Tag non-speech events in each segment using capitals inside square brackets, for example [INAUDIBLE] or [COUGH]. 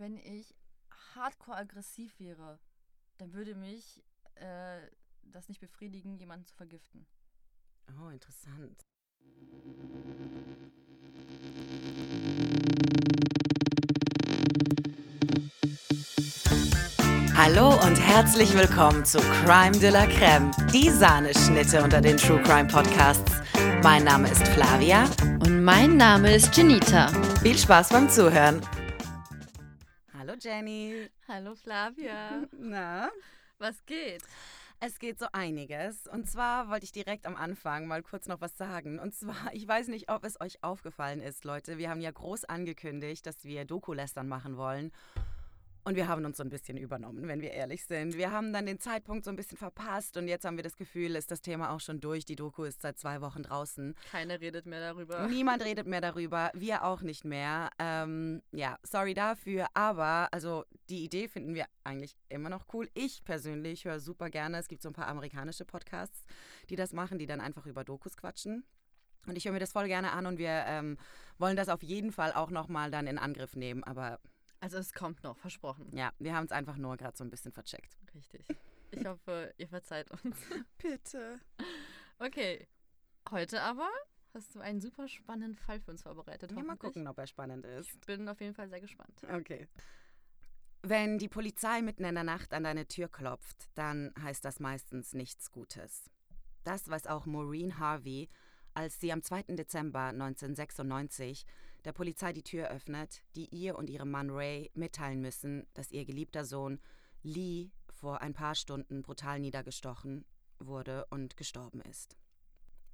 wenn ich hardcore aggressiv wäre, dann würde mich äh, das nicht befriedigen, jemanden zu vergiften. Oh, interessant. Hallo und herzlich willkommen zu Crime de la Creme, die Sahneschnitte unter den True Crime Podcasts. Mein Name ist Flavia. Und mein Name ist Janita. Viel Spaß beim Zuhören. Hallo Jenny. Hallo Flavia. [LAUGHS] Na? Was geht? Es geht so einiges. Und zwar wollte ich direkt am Anfang mal kurz noch was sagen. Und zwar, ich weiß nicht, ob es euch aufgefallen ist, Leute. Wir haben ja groß angekündigt, dass wir Doku-Lästern machen wollen. Und wir haben uns so ein bisschen übernommen, wenn wir ehrlich sind. Wir haben dann den Zeitpunkt so ein bisschen verpasst und jetzt haben wir das Gefühl, ist das Thema auch schon durch. Die Doku ist seit zwei Wochen draußen. Keiner redet mehr darüber. Niemand redet mehr darüber, wir auch nicht mehr. Ähm, ja, sorry dafür, aber also die Idee finden wir eigentlich immer noch cool. Ich persönlich höre super gerne. Es gibt so ein paar amerikanische Podcasts, die das machen, die dann einfach über Dokus quatschen. Und ich höre mir das voll gerne an und wir ähm, wollen das auf jeden Fall auch nochmal dann in Angriff nehmen. Aber also es kommt noch, versprochen. ja, wir haben es einfach nur gerade so ein bisschen vercheckt. Richtig. Ich hoffe, ihr verzeiht uns. [LAUGHS] Bitte. Okay. Heute aber hast du einen super spannenden Fall für uns vorbereitet. Ja, mal gucken, ob er spannend ist. Ich bin auf jeden Fall sehr gespannt. Okay. Wenn die Polizei mitten in der Nacht an deine Tür klopft, dann heißt das meistens nichts Gutes. Das weiß auch Maureen Harvey, als sie am 2. Dezember 1996 der Polizei die Tür öffnet, die ihr und ihrem Mann Ray mitteilen müssen, dass ihr geliebter Sohn Lee vor ein paar Stunden brutal niedergestochen wurde und gestorben ist.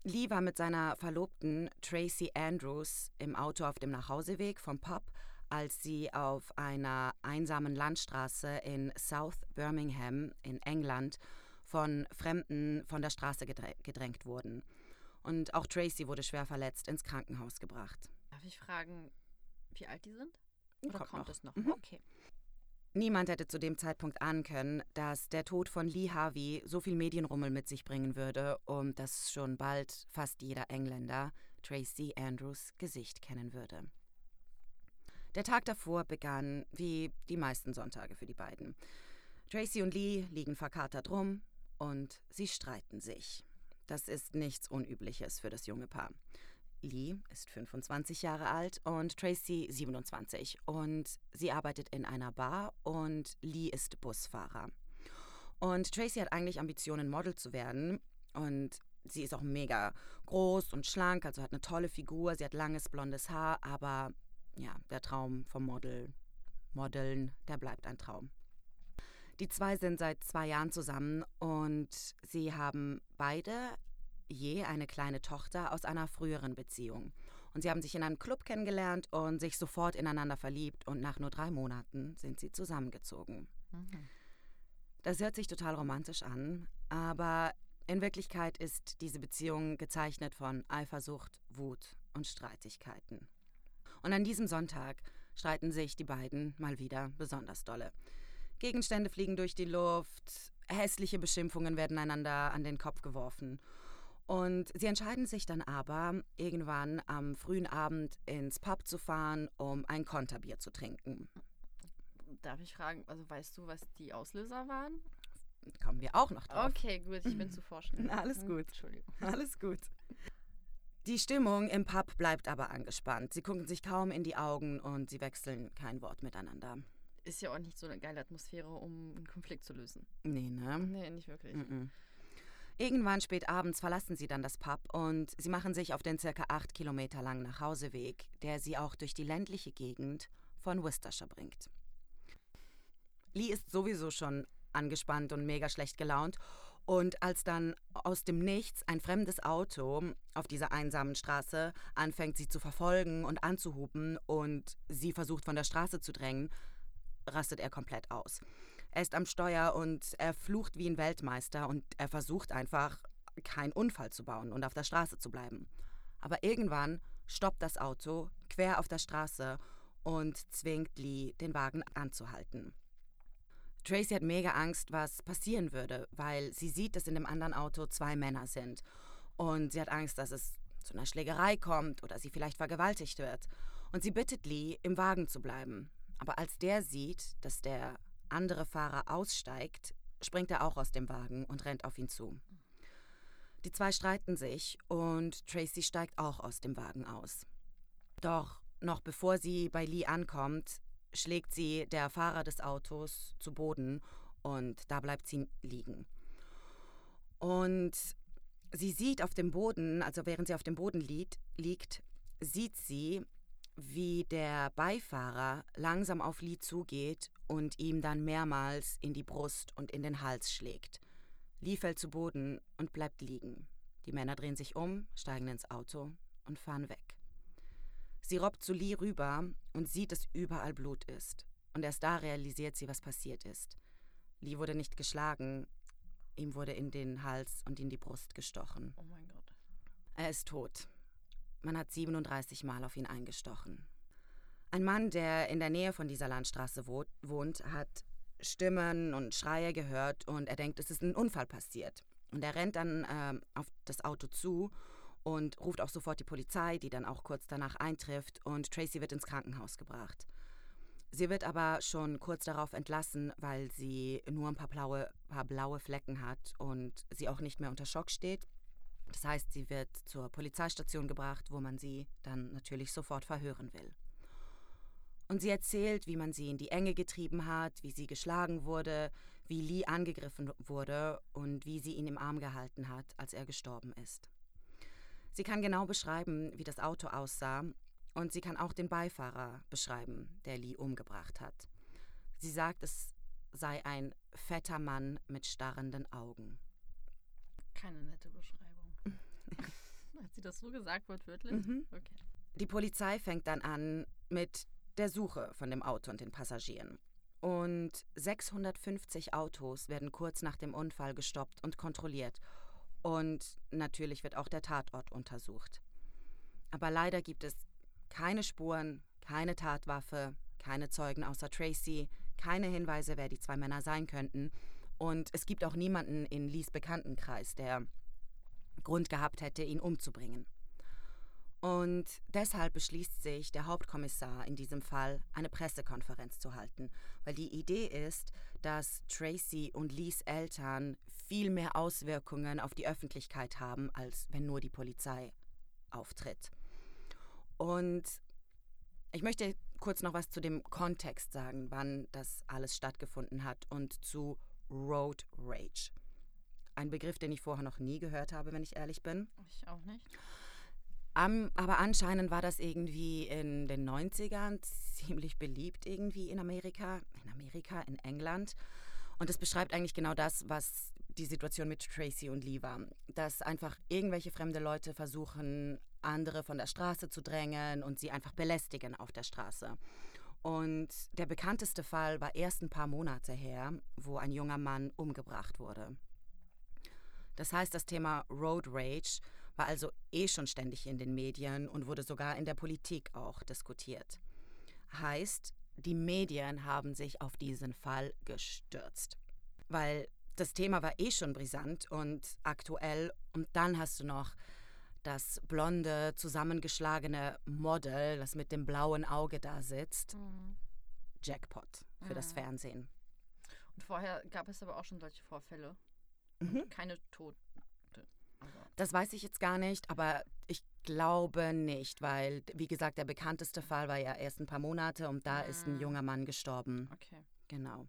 Lee war mit seiner Verlobten Tracy Andrews im Auto auf dem Nachhauseweg vom Pub, als sie auf einer einsamen Landstraße in South Birmingham in England von Fremden von der Straße gedrä- gedrängt wurden. Und auch Tracy wurde schwer verletzt ins Krankenhaus gebracht. Ich fragen, wie alt die sind? Oder Kommt kommt, noch. es noch? Mhm. Okay. Niemand hätte zu dem Zeitpunkt ahnen können, dass der Tod von Lee Harvey so viel Medienrummel mit sich bringen würde und dass schon bald fast jeder Engländer Tracy Andrews Gesicht kennen würde. Der Tag davor begann wie die meisten Sonntage für die beiden. Tracy und Lee liegen verkatert rum und sie streiten sich. Das ist nichts Unübliches für das junge Paar. Lee ist 25 Jahre alt und Tracy 27 und sie arbeitet in einer Bar und Lee ist Busfahrer. Und Tracy hat eigentlich Ambitionen, Model zu werden und sie ist auch mega groß und schlank, also hat eine tolle Figur, sie hat langes blondes Haar, aber ja, der Traum vom Model, Modeln, der bleibt ein Traum. Die zwei sind seit zwei Jahren zusammen und sie haben beide je eine kleine Tochter aus einer früheren Beziehung. Und sie haben sich in einem Club kennengelernt und sich sofort ineinander verliebt und nach nur drei Monaten sind sie zusammengezogen. Mhm. Das hört sich total romantisch an, aber in Wirklichkeit ist diese Beziehung gezeichnet von Eifersucht, Wut und Streitigkeiten. Und an diesem Sonntag streiten sich die beiden mal wieder besonders dolle. Gegenstände fliegen durch die Luft, hässliche Beschimpfungen werden einander an den Kopf geworfen. Und sie entscheiden sich dann aber, irgendwann am frühen Abend ins Pub zu fahren, um ein Konterbier zu trinken. Darf ich fragen, also weißt du, was die Auslöser waren? Kommen wir auch noch drauf. Okay, gut, ich bin zu forschen. [LAUGHS] Alles gut. Entschuldigung. [LAUGHS] Alles gut. Die Stimmung im Pub bleibt aber angespannt. Sie gucken sich kaum in die Augen und sie wechseln kein Wort miteinander. Ist ja auch nicht so eine geile Atmosphäre, um einen Konflikt zu lösen. Nee, ne? Nee, nicht wirklich. Mhm. Irgendwann spät abends verlassen sie dann das Pub und sie machen sich auf den circa acht Kilometer langen Nachhauseweg, der sie auch durch die ländliche Gegend von Worcestershire bringt. Lee ist sowieso schon angespannt und mega schlecht gelaunt und als dann aus dem Nichts ein fremdes Auto auf dieser einsamen Straße anfängt, sie zu verfolgen und anzuhupen und sie versucht von der Straße zu drängen, rastet er komplett aus. Er ist am Steuer und er flucht wie ein Weltmeister und er versucht einfach, keinen Unfall zu bauen und auf der Straße zu bleiben. Aber irgendwann stoppt das Auto quer auf der Straße und zwingt Lee, den Wagen anzuhalten. Tracy hat mega Angst, was passieren würde, weil sie sieht, dass in dem anderen Auto zwei Männer sind. Und sie hat Angst, dass es zu einer Schlägerei kommt oder sie vielleicht vergewaltigt wird. Und sie bittet Lee, im Wagen zu bleiben. Aber als der sieht, dass der andere Fahrer aussteigt, springt er auch aus dem Wagen und rennt auf ihn zu. Die zwei streiten sich und Tracy steigt auch aus dem Wagen aus. Doch noch bevor sie bei Lee ankommt, schlägt sie der Fahrer des Autos zu Boden und da bleibt sie liegen. Und sie sieht auf dem Boden, also während sie auf dem Boden liegt, liegt sieht sie, wie der Beifahrer langsam auf Lee zugeht und ihm dann mehrmals in die Brust und in den Hals schlägt. Lee fällt zu Boden und bleibt liegen. Die Männer drehen sich um, steigen ins Auto und fahren weg. Sie robbt zu Lee rüber und sieht, dass überall Blut ist. Und erst da realisiert sie, was passiert ist. Lee wurde nicht geschlagen, ihm wurde in den Hals und in die Brust gestochen. Oh mein Gott. Er ist tot. Man hat 37 Mal auf ihn eingestochen. Ein Mann, der in der Nähe von dieser Landstraße wohnt, hat Stimmen und Schreie gehört und er denkt, es ist ein Unfall passiert. Und er rennt dann äh, auf das Auto zu und ruft auch sofort die Polizei, die dann auch kurz danach eintrifft und Tracy wird ins Krankenhaus gebracht. Sie wird aber schon kurz darauf entlassen, weil sie nur ein paar blaue, paar blaue Flecken hat und sie auch nicht mehr unter Schock steht. Das heißt, sie wird zur Polizeistation gebracht, wo man sie dann natürlich sofort verhören will. Und sie erzählt, wie man sie in die Enge getrieben hat, wie sie geschlagen wurde, wie Lee angegriffen wurde und wie sie ihn im Arm gehalten hat, als er gestorben ist. Sie kann genau beschreiben, wie das Auto aussah und sie kann auch den Beifahrer beschreiben, der Lee umgebracht hat. Sie sagt, es sei ein fetter Mann mit starrenden Augen. Keine nette Beschreibung. [LAUGHS] Hat sie das so gesagt, wortwörtlich? Mhm. Okay. Die Polizei fängt dann an mit der Suche von dem Auto und den Passagieren. Und 650 Autos werden kurz nach dem Unfall gestoppt und kontrolliert. Und natürlich wird auch der Tatort untersucht. Aber leider gibt es keine Spuren, keine Tatwaffe, keine Zeugen außer Tracy, keine Hinweise, wer die zwei Männer sein könnten. Und es gibt auch niemanden in Lees Bekanntenkreis, der Grund gehabt hätte, ihn umzubringen. Und deshalb beschließt sich der Hauptkommissar in diesem Fall, eine Pressekonferenz zu halten, weil die Idee ist, dass Tracy und Lees Eltern viel mehr Auswirkungen auf die Öffentlichkeit haben, als wenn nur die Polizei auftritt. Und ich möchte kurz noch was zu dem Kontext sagen, wann das alles stattgefunden hat und zu Road Rage. Ein Begriff, den ich vorher noch nie gehört habe, wenn ich ehrlich bin. Ich auch nicht. Um, aber anscheinend war das irgendwie in den 90ern ziemlich beliebt irgendwie in Amerika, in Amerika, in England. Und es beschreibt eigentlich genau das, was die Situation mit Tracy und Lee war. Dass einfach irgendwelche fremde Leute versuchen, andere von der Straße zu drängen und sie einfach belästigen auf der Straße. Und der bekannteste Fall war erst ein paar Monate her, wo ein junger Mann umgebracht wurde. Das heißt, das Thema Road Rage war also eh schon ständig in den Medien und wurde sogar in der Politik auch diskutiert. Heißt, die Medien haben sich auf diesen Fall gestürzt. Weil das Thema war eh schon brisant und aktuell und dann hast du noch das blonde, zusammengeschlagene Model, das mit dem blauen Auge da sitzt. Mhm. Jackpot für mhm. das Fernsehen. Und vorher gab es aber auch schon solche Vorfälle. Mhm. Keine Tote. Das weiß ich jetzt gar nicht, aber ich glaube nicht, weil, wie gesagt, der bekannteste Fall war ja erst ein paar Monate und da mhm. ist ein ah. junger Mann gestorben. Okay. Genau.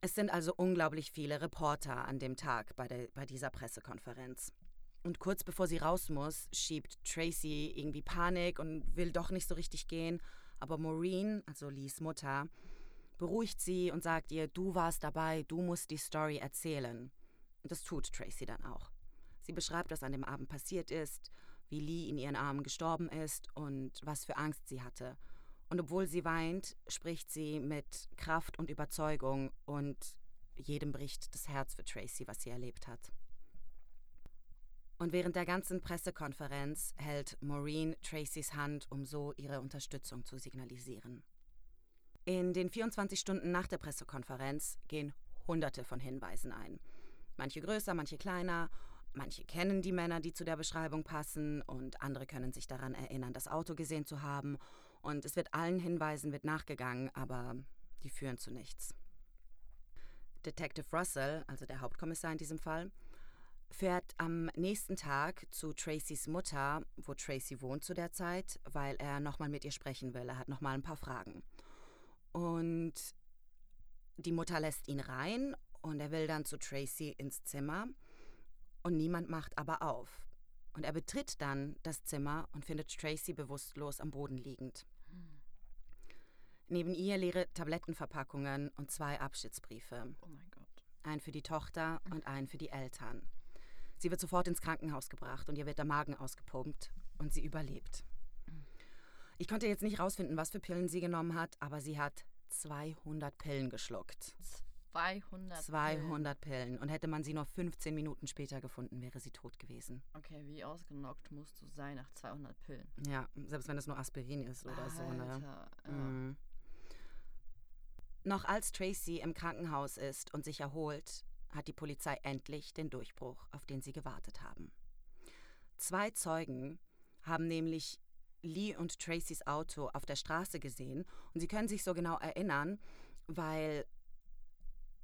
Es sind also unglaublich viele Reporter an dem Tag bei, der, bei dieser Pressekonferenz. Und kurz bevor sie raus muss, schiebt Tracy irgendwie Panik und will doch nicht so richtig gehen. Aber Maureen, also Lees Mutter, beruhigt sie und sagt ihr, du warst dabei, du musst die Story erzählen. Und das tut Tracy dann auch. Sie beschreibt, was an dem Abend passiert ist, wie Lee in ihren Armen gestorben ist und was für Angst sie hatte. Und obwohl sie weint, spricht sie mit Kraft und Überzeugung und jedem bricht das Herz für Tracy, was sie erlebt hat. Und während der ganzen Pressekonferenz hält Maureen Tracys Hand, um so ihre Unterstützung zu signalisieren. In den 24 Stunden nach der Pressekonferenz gehen Hunderte von Hinweisen ein. Manche größer, manche kleiner. Manche kennen die Männer, die zu der Beschreibung passen, und andere können sich daran erinnern, das Auto gesehen zu haben. Und es wird allen Hinweisen wird nachgegangen, aber die führen zu nichts. Detective Russell, also der Hauptkommissar in diesem Fall, fährt am nächsten Tag zu Tracys Mutter, wo Tracy wohnt zu der Zeit, weil er nochmal mit ihr sprechen will. Er hat nochmal ein paar Fragen. Und die Mutter lässt ihn rein und er will dann zu Tracy ins Zimmer und niemand macht aber auf. Und er betritt dann das Zimmer und findet Tracy bewusstlos am Boden liegend. Neben ihr leere Tablettenverpackungen und zwei Abschiedsbriefe. Oh mein Gott. Einen für die Tochter und einen für die Eltern. Sie wird sofort ins Krankenhaus gebracht und ihr wird der Magen ausgepumpt und sie überlebt. Ich konnte jetzt nicht rausfinden, was für Pillen sie genommen hat, aber sie hat 200 Pillen geschluckt. 200. 200 Pillen. Und hätte man sie nur 15 Minuten später gefunden, wäre sie tot gewesen. Okay, wie ausgenockt musst du sein nach 200 Pillen? Ja, selbst wenn es nur Aspirin ist oder so. Ne? Alter, ja. Mhm. Noch als Tracy im Krankenhaus ist und sich erholt, hat die Polizei endlich den Durchbruch, auf den sie gewartet haben. Zwei Zeugen haben nämlich Lee und Tracys Auto auf der Straße gesehen und sie können sich so genau erinnern, weil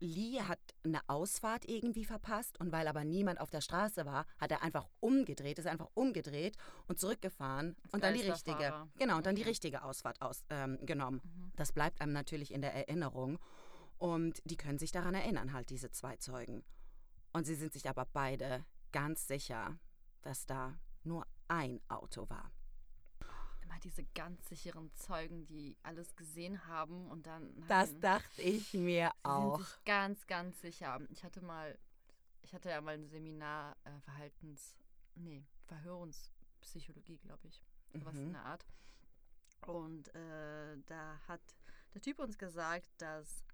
Lee hat eine Ausfahrt irgendwie verpasst und weil aber niemand auf der Straße war, hat er einfach umgedreht, ist einfach umgedreht und zurückgefahren und dann die richtige, genau, und dann die richtige Ausfahrt aus, ähm, genommen. Mhm. Das bleibt einem natürlich in der Erinnerung und die können sich daran erinnern, halt diese zwei Zeugen. Und sie sind sich aber beide ganz sicher, dass da nur ein Auto war. Immer diese ganz sicheren Zeugen, die alles gesehen haben und dann. Das haben- dachte ich mir auch. Ganz, ganz sicher. Ich hatte mal, ich hatte ja mal ein Seminar äh, Verhaltens, nee, Verhörungspsychologie, glaube ich, sowas Mhm. in der Art. Und äh, da hat der Typ uns gesagt, dass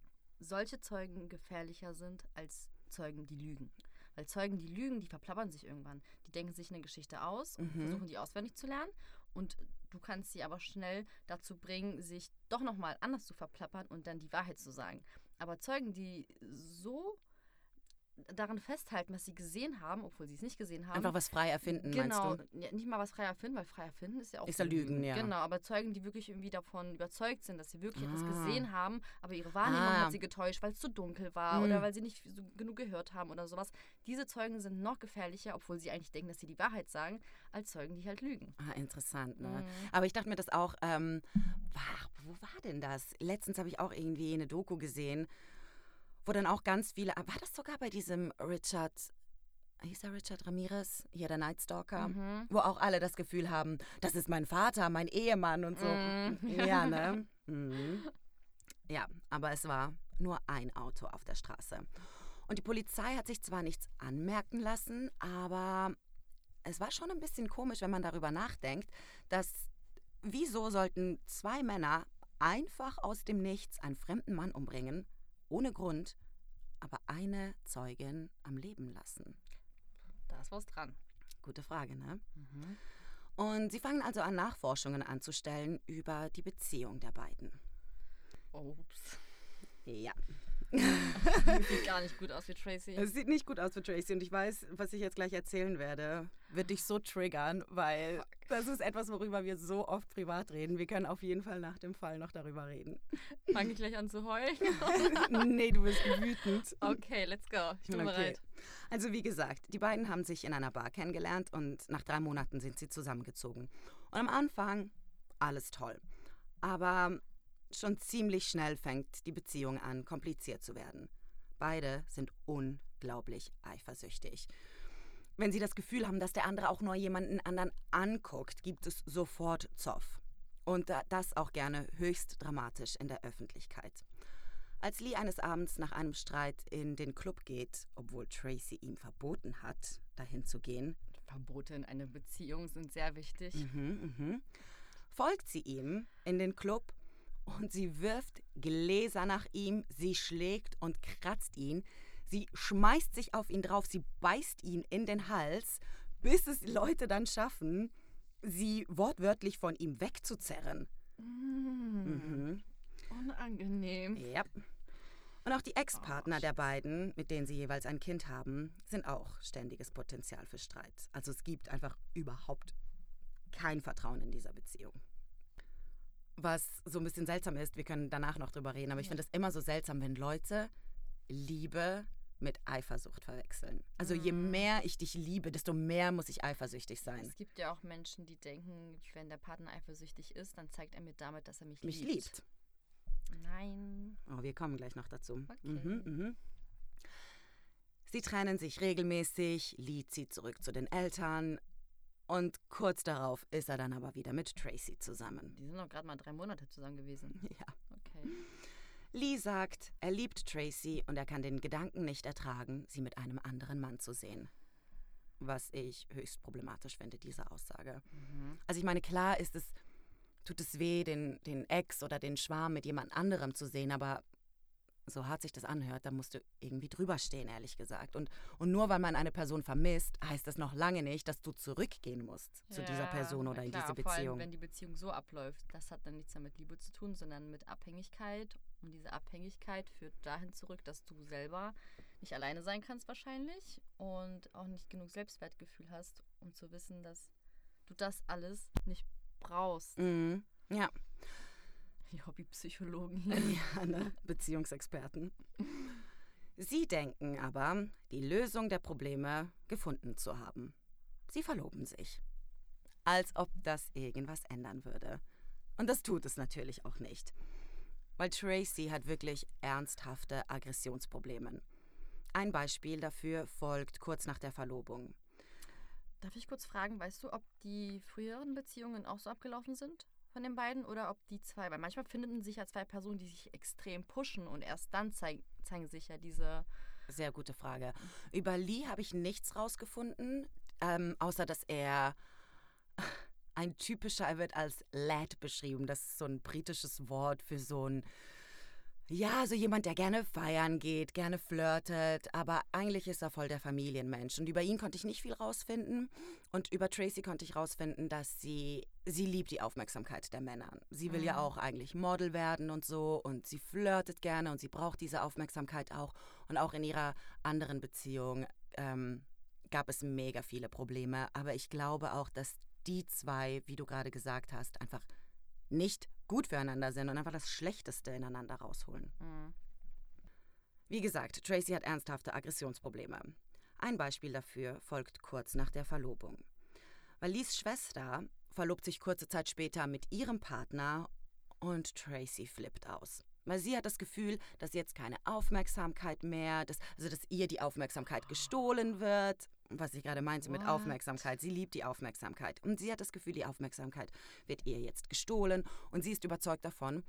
solche Zeugen gefährlicher sind als Zeugen, die lügen. Weil Zeugen, die lügen, die verplappern sich irgendwann. Die denken sich eine Geschichte aus und Mhm. versuchen die auswendig zu lernen. Und du kannst sie aber schnell dazu bringen, sich doch nochmal anders zu verplappern und dann die Wahrheit zu sagen. Aber Zeugen, die so daran festhalten, was sie gesehen haben, obwohl sie es nicht gesehen haben. Einfach was frei erfinden, genau, meinst du? ja, nicht mal was frei erfinden, weil frei erfinden ist ja auch Ist ja Lügen, ja. Genau, aber Zeugen, die wirklich irgendwie davon überzeugt sind, dass sie wirklich etwas Ah. gesehen haben, aber ihre Wahrnehmung Ah. hat sie getäuscht, weil es zu dunkel war Hm. oder weil sie nicht so genug gehört haben oder sowas. Diese Zeugen sind noch gefährlicher, obwohl sie eigentlich denken, dass sie die Wahrheit sagen, als Zeugen, die halt lügen. Ah, interessant, ne? Mhm. Aber ich dachte mir das auch, ähm, war, wo war denn das? Letztens habe ich auch irgendwie eine Doku gesehen, wo dann auch ganz viele, ah, war das sogar bei diesem Richard, hieß er Richard Ramirez, hier der Night Stalker, Mhm. wo auch alle das Gefühl haben, das ist mein Vater, mein Ehemann und so. Mhm. Ja, [LAUGHS] ne? Mhm. Ja, aber es war nur ein Auto auf der Straße. Und die Polizei hat sich zwar nichts anmerken lassen, aber es war schon ein bisschen komisch, wenn man darüber nachdenkt, dass wieso sollten zwei Männer einfach aus dem Nichts einen fremden Mann umbringen, ohne Grund, aber eine Zeugin am Leben lassen? Da ist was dran. Gute Frage, ne? Mhm. Und sie fangen also an, Nachforschungen anzustellen über die Beziehung der beiden. Ups. Ja. [LAUGHS] Sieht gar nicht gut aus wie Tracy. Es sieht nicht gut aus für Tracy und ich weiß, was ich jetzt gleich erzählen werde, wird dich so triggern, weil das ist etwas, worüber wir so oft privat reden. Wir können auf jeden Fall nach dem Fall noch darüber reden. Fange ich gleich an zu heulen? [LAUGHS] nee, du bist wütend. Okay, let's go. Ich bin Okay. bereit. Also wie gesagt, die beiden haben sich in einer Bar kennengelernt und nach drei Monaten sind sie zusammengezogen. Und am Anfang alles toll. Aber schon ziemlich schnell fängt die Beziehung an, kompliziert zu werden. Beide sind unglaublich eifersüchtig. Wenn sie das Gefühl haben, dass der andere auch nur jemanden anderen anguckt, gibt es sofort Zoff. Und da- das auch gerne höchst dramatisch in der Öffentlichkeit. Als Lee eines Abends nach einem Streit in den Club geht, obwohl Tracy ihm verboten hat, dahin zu gehen, Verbote in einer Beziehung sind sehr wichtig. mhm, mhm, folgt sie ihm in den Club und sie wirft Gläser nach ihm, sie schlägt und kratzt ihn, sie schmeißt sich auf ihn drauf, sie beißt ihn in den Hals, bis es die Leute dann schaffen, sie wortwörtlich von ihm wegzuzerren. Mm, Mhm. Unangenehm. Ja. Und auch die Ex-Partner der beiden, mit denen sie jeweils ein Kind haben, sind auch ständiges Potenzial für Streit. Also es gibt einfach überhaupt kein Vertrauen in dieser Beziehung. Was so ein bisschen seltsam ist, wir können danach noch drüber reden, aber ich finde es immer so seltsam, wenn Leute Liebe mit Eifersucht verwechseln. Also je Mhm. mehr ich dich liebe, desto mehr muss ich eifersüchtig sein. Es gibt ja auch Menschen, die denken, wenn der Partner eifersüchtig ist, dann zeigt er mir damit, dass er mich, Mich liebt. liebt. Nein. Oh, wir kommen gleich noch dazu. Okay. Mhm, mhm. Sie trennen sich regelmäßig, Lee zieht zurück zu den Eltern und kurz darauf ist er dann aber wieder mit Tracy zusammen. Die sind doch gerade mal drei Monate zusammen gewesen. [LAUGHS] Ja. Okay. Lee sagt, er liebt Tracy und er kann den Gedanken nicht ertragen, sie mit einem anderen Mann zu sehen. Was ich höchst problematisch finde, diese Aussage. Mhm. Also ich meine, klar ist es, tut es weh, den, den Ex oder den Schwarm mit jemand anderem zu sehen, aber so hart sich das anhört, da musst du irgendwie drüber stehen, ehrlich gesagt. Und, und nur weil man eine Person vermisst, heißt das noch lange nicht, dass du zurückgehen musst zu dieser Ja, Person na oder in klar, diese Vor allem, Beziehung. wenn die Beziehung so abläuft. Das hat dann nichts mehr mit Liebe zu tun, sondern mit Abhängigkeit. Und diese Abhängigkeit führt dahin zurück, dass du selber nicht alleine sein kannst wahrscheinlich und auch nicht genug Selbstwertgefühl hast, um zu wissen, dass du das alles nicht brauchst. Mhm. Ja, Die Hobbypsychologen hier. [LAUGHS] ja ne? Beziehungsexperten. Sie denken aber, die Lösung der Probleme gefunden zu haben. Sie verloben sich. Als ob das irgendwas ändern würde. Und das tut es natürlich auch nicht. Weil Tracy hat wirklich ernsthafte Aggressionsprobleme. Ein Beispiel dafür folgt kurz nach der Verlobung. Darf ich kurz fragen, weißt du, ob die früheren Beziehungen auch so abgelaufen sind von den beiden oder ob die zwei, weil manchmal finden sich ja zwei Personen, die sich extrem pushen und erst dann zeig, zeigen sich ja diese. Sehr gute Frage. Über Lee habe ich nichts rausgefunden, ähm, außer dass er ein typischer, er wird als Lad beschrieben. Das ist so ein britisches Wort für so ein, ja, so jemand, der gerne feiern geht, gerne flirtet, aber eigentlich ist er voll der Familienmensch. Und über ihn konnte ich nicht viel rausfinden. Und über Tracy konnte ich rausfinden, dass sie, sie liebt die Aufmerksamkeit der Männer. Sie will ja Mhm. auch eigentlich Model werden und so und sie flirtet gerne und sie braucht diese Aufmerksamkeit auch. Und auch in ihrer anderen Beziehung ähm, gab es mega viele Probleme. Aber ich glaube auch, dass die zwei, wie du gerade gesagt hast, einfach nicht gut füreinander sind und einfach das Schlechteste ineinander rausholen. Mhm. Wie gesagt, Tracy hat ernsthafte Aggressionsprobleme. Ein Beispiel dafür folgt kurz nach der Verlobung. Lees Schwester verlobt sich kurze Zeit später mit ihrem Partner und Tracy flippt aus. Weil sie hat das Gefühl, dass jetzt keine Aufmerksamkeit mehr, dass, also dass ihr die Aufmerksamkeit gestohlen wird. Was ich gerade meinte mit What? Aufmerksamkeit. Sie liebt die Aufmerksamkeit. Und sie hat das Gefühl, die Aufmerksamkeit wird ihr jetzt gestohlen. Und sie ist überzeugt davon,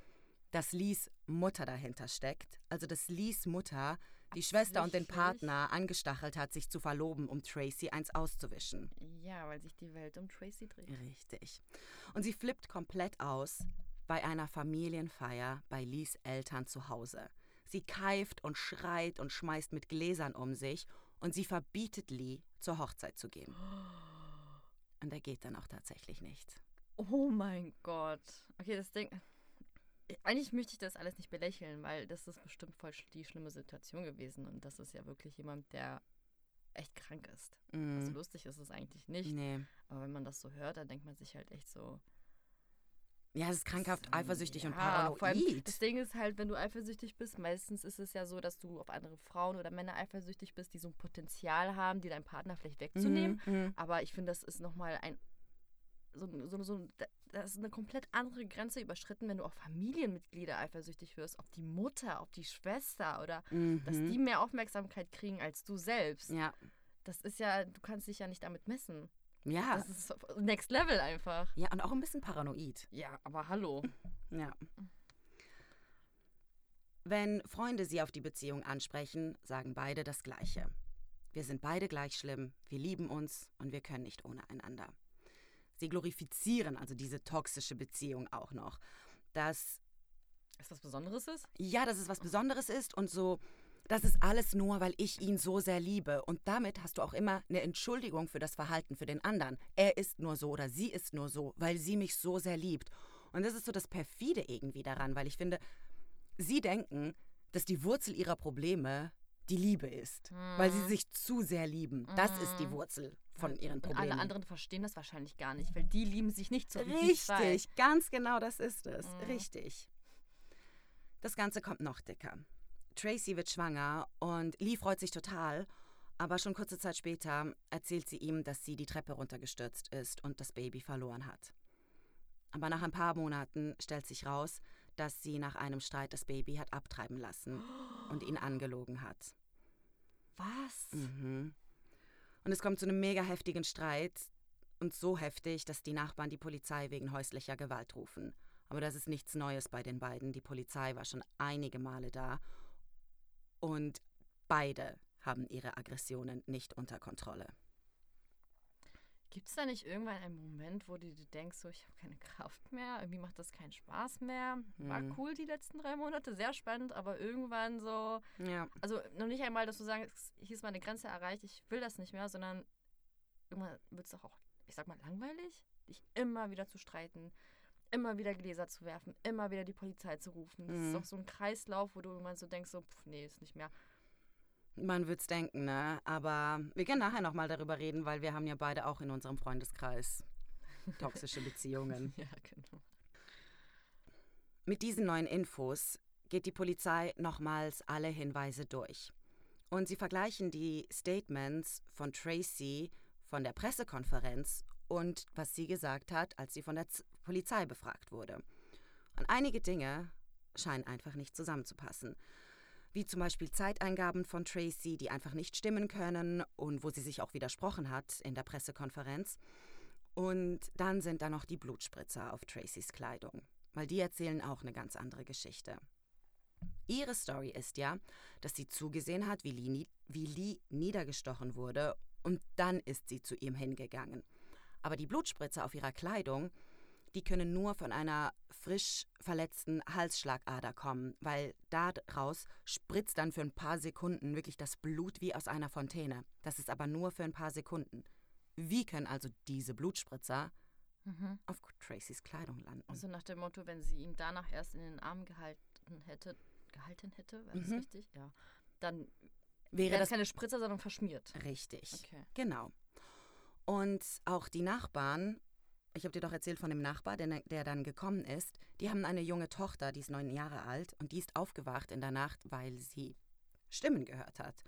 dass Lees Mutter dahinter steckt. Also dass Lees Mutter die Schwester und den Absichtlich? Partner angestachelt hat, sich zu verloben, um Tracy eins auszuwischen. Ja, weil sich die Welt um Tracy dreht. Richtig. Und sie flippt komplett aus bei einer Familienfeier bei Lees Eltern zu Hause. Sie keift und schreit und schmeißt mit Gläsern um sich und sie verbietet Lee, zur Hochzeit zu gehen. Und er geht dann auch tatsächlich nicht. Oh mein Gott. Okay, das Ding. Eigentlich möchte ich das alles nicht belächeln, weil das ist bestimmt voll die schlimme Situation gewesen. Und das ist ja wirklich jemand, der echt krank ist. Also Mm, lustig ist es eigentlich nicht. nee. Aber wenn man das so hört, dann denkt man sich halt echt so. Ja, es ist krankhaft eifersüchtig und ja, Vor allem, paranoid. das Ding ist halt, wenn du eifersüchtig bist, meistens ist es ja so, dass du auf andere Frauen oder Männer eifersüchtig bist, die so ein Potenzial haben, dir deinen Partner vielleicht wegzunehmen. Mhm, mhm. Aber ich finde, das ist nochmal ein. So, so, so, das ist eine komplett andere Grenze überschritten, wenn du auf Familienmitglieder eifersüchtig wirst, auf die Mutter, auf die Schwester oder dass Mhm. die mehr Aufmerksamkeit kriegen als du selbst. Ja. Das ist ja, du kannst dich ja nicht damit messen. Ja. Das ist Next Level einfach. ja, und auch ein bisschen paranoid. Ja, aber hallo. Ja. Wenn Freunde sie auf die Beziehung ansprechen, sagen beide das Gleiche. Wir sind beide gleich schlimm, wir lieben uns und wir können nicht ohne einander. Sie glorifizieren also diese toxische Beziehung auch noch. Dass, Ist was Besonderes ist? ja, dass es was Besonderes ist und so, das ist alles nur, weil ich ihn so sehr liebe. Und damit hast du auch immer eine Entschuldigung für das Verhalten für den anderen. Er ist nur so oder sie ist nur so, weil sie mich so sehr liebt. Und das ist so das Perfide irgendwie daran, weil ich finde, sie denken, dass die Wurzel ihrer Probleme die Liebe ist, weil sie Mhm. sich zu sehr lieben. Das ist die Mhm. Wurzel von ihren Und Problemen. alle anderen verstehen das wahrscheinlich gar nicht, weil die lieben sich nicht so zwei. Richtig, ganz genau das ist es. Mhm. Richtig. Das Ganze kommt noch dicker. Tracy wird schwanger und Lee freut sich total, aber schon kurze Zeit später erzählt sie ihm, dass sie die Treppe runtergestürzt ist und das Baby verloren hat. Aber nach ein paar Monaten stellt sich raus, dass sie nach einem Streit das Baby hat abtreiben lassen und ihn angelogen hat. Was? Mhm. Und es kommt zu einem mega heftigen Streit und so heftig, dass die Nachbarn die Polizei wegen häuslicher Gewalt rufen. Aber das ist nichts Neues bei den beiden. Die Polizei war schon einige Male da und beide haben ihre Aggressionen nicht unter Kontrolle. Gibt es da nicht irgendwann einen Moment, wo du dir denkst, so, ich habe keine Kraft mehr, irgendwie macht das keinen Spaß mehr? War Hm. cool die letzten drei Monate, sehr spannend, aber irgendwann so, Ja, also noch nicht einmal, dass du sagst, hier ist meine Grenze erreicht, ich will das nicht mehr, sondern irgendwann wird es doch auch, ich sag mal, langweilig, dich immer wieder zu streiten, immer wieder Gläser zu werfen, immer wieder die Polizei zu rufen. Das ist Mhm. doch so ein Kreislauf, wo du irgendwann so denkst, so, pff, nee, ist nicht mehr. man wird's denken, ne? Aber wir können nachher nochmal darüber reden, weil wir haben ja beide auch in unserem Freundeskreis [LAUGHS] toxische Beziehungen. Ja, genau. Mit diesen neuen Infos geht die Polizei nochmals alle Hinweise durch. Und sie vergleichen die Statements von Tracy von der Pressekonferenz und was sie gesagt hat, als sie von der Polizei befragt wurde. Und einige Dinge scheinen einfach nicht zusammenzupassen. Wie zum Beispiel Zeiteingaben von Tracy, die einfach nicht stimmen können und wo sie sich auch widersprochen hat in der Pressekonferenz. Und dann sind da noch die Blutspritzer auf Tracys Kleidung, weil die erzählen auch eine ganz andere Geschichte. Ihre Story ist ja, dass sie zugesehen hat, wie Lee, wie Lee niedergestochen wurde und dann ist sie zu ihm hingegangen. Aber die Blutspritzer auf ihrer Kleidung, die können nur von einer frisch verletzten Halsschlagader kommen, weil daraus spritzt dann für ein paar Sekunden wirklich das Blut wie aus einer Fontäne. Das ist aber nur für ein paar Sekunden. Wie können also diese Blutspritzer Mhm. auf Tracys Kleidung landen? Also nach dem Motto, wenn sie ihn danach erst in den Arm gehalten hätte, gehalten hätte, war das Mhm. richtig? Ja. Dann Wäre wäre das das keine Spritzer, sondern verschmiert. richtig? Okay. Genau. Und auch die Nachbarn, ich habe dir doch erzählt von dem Nachbar, der, der dann gekommen ist, die haben eine junge Tochter, die ist neun Jahre alt und die ist aufgewacht in der Nacht, weil sie Stimmen gehört hat.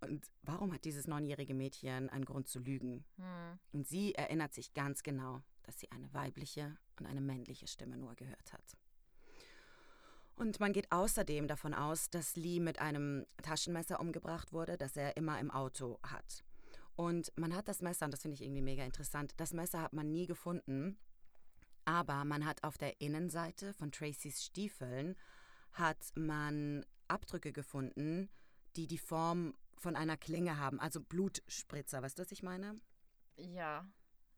Und warum hat dieses neunjährige Mädchen einen Grund zu lügen? Hm. Und sie erinnert sich ganz genau, dass sie eine weibliche und eine männliche Stimme nur gehört hat. Und man geht außerdem davon aus, dass Lee mit einem Taschenmesser umgebracht wurde, das er immer im Auto hat. Und man hat das Messer, und das finde ich irgendwie mega interessant, das Messer hat man nie gefunden, aber man hat auf der Innenseite von Tracys Stiefeln hat man Abdrücke gefunden, die die Form von einer Klinge haben, also Blutspritzer, weißt du, was ich meine? Ja.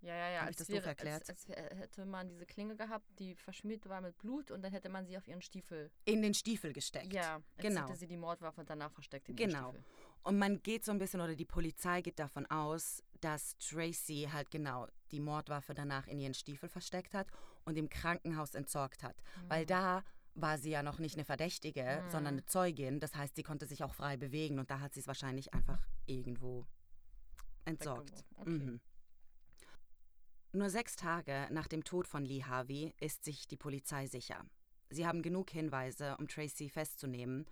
Ja, ja, ja. Hab ich als das doof wäre- erklärt? Als, als hätte man diese Klinge gehabt, die verschmiert war mit Blut und dann hätte man sie auf ihren Stiefel. In den Stiefel gesteckt. Ja, als genau. hätte sie die Mordwaffe danach versteckt in Genau. Stiefel. Und man geht so ein bisschen, oder die Polizei geht davon aus, dass Tracy halt genau die Mordwaffe danach in ihren Stiefel versteckt hat und im Krankenhaus entsorgt hat. Weil da war sie ja noch nicht eine Verdächtige, Mhm. sondern eine Zeugin. Das heißt, sie konnte sich auch frei bewegen und da hat sie es wahrscheinlich einfach irgendwo entsorgt. Okay. Mhm. Nur sechs Tage nach dem Tod von Lee Harvey ist sich die Polizei sicher. Sie haben genug Hinweise, um Tracy festzunehmen.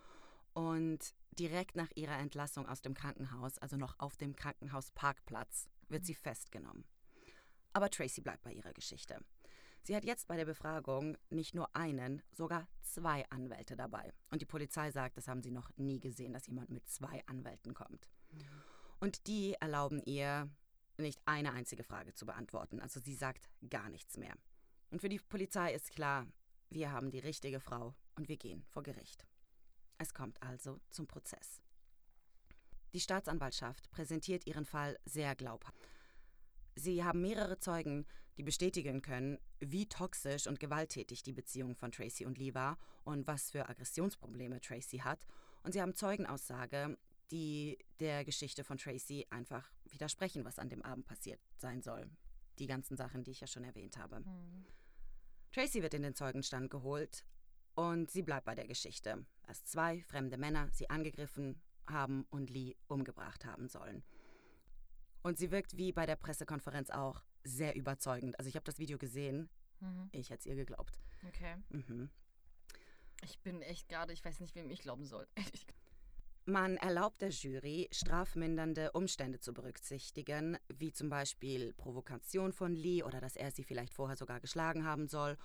Und direkt nach ihrer Entlassung aus dem Krankenhaus, also noch auf dem Krankenhausparkplatz, wird sie festgenommen. Aber Tracy bleibt bei ihrer Geschichte. Sie hat jetzt bei der Befragung nicht nur einen, sogar zwei Anwälte dabei. Und die Polizei sagt, das haben sie noch nie gesehen, dass jemand mit zwei Anwälten kommt. Und die erlauben ihr, nicht eine einzige Frage zu beantworten. Also sie sagt gar nichts mehr. Und für die Polizei ist klar, wir haben die richtige Frau und wir gehen vor Gericht. Es kommt also zum Prozess. Die Staatsanwaltschaft präsentiert ihren Fall sehr glaubhaft. Sie haben mehrere Zeugen, die bestätigen können, wie toxisch und gewalttätig die Beziehung von Tracy und Lee war und was für Aggressionsprobleme Tracy hat. Und sie haben Zeugenaussage, die der Geschichte von Tracy einfach widersprechen, was an dem Abend passiert sein soll. Die ganzen Sachen, die ich ja schon erwähnt habe. Mhm. Tracy wird in den Zeugenstand geholt und sie bleibt bei der Geschichte, dass zwei fremde Männer sie angegriffen haben und Lee umgebracht haben sollen. Und sie wirkt wie bei der Pressekonferenz auch sehr überzeugend. Also ich habe das Video gesehen. Mhm. Ich hätte es ihr geglaubt. Okay. Mhm. Ich bin echt gerade, ich weiß nicht, wem ich glauben soll. [LAUGHS] Man erlaubt der Jury, strafmindernde Umstände zu berücksichtigen, wie zum Beispiel Provokation von Lee oder dass er sie vielleicht vorher sogar geschlagen haben soll.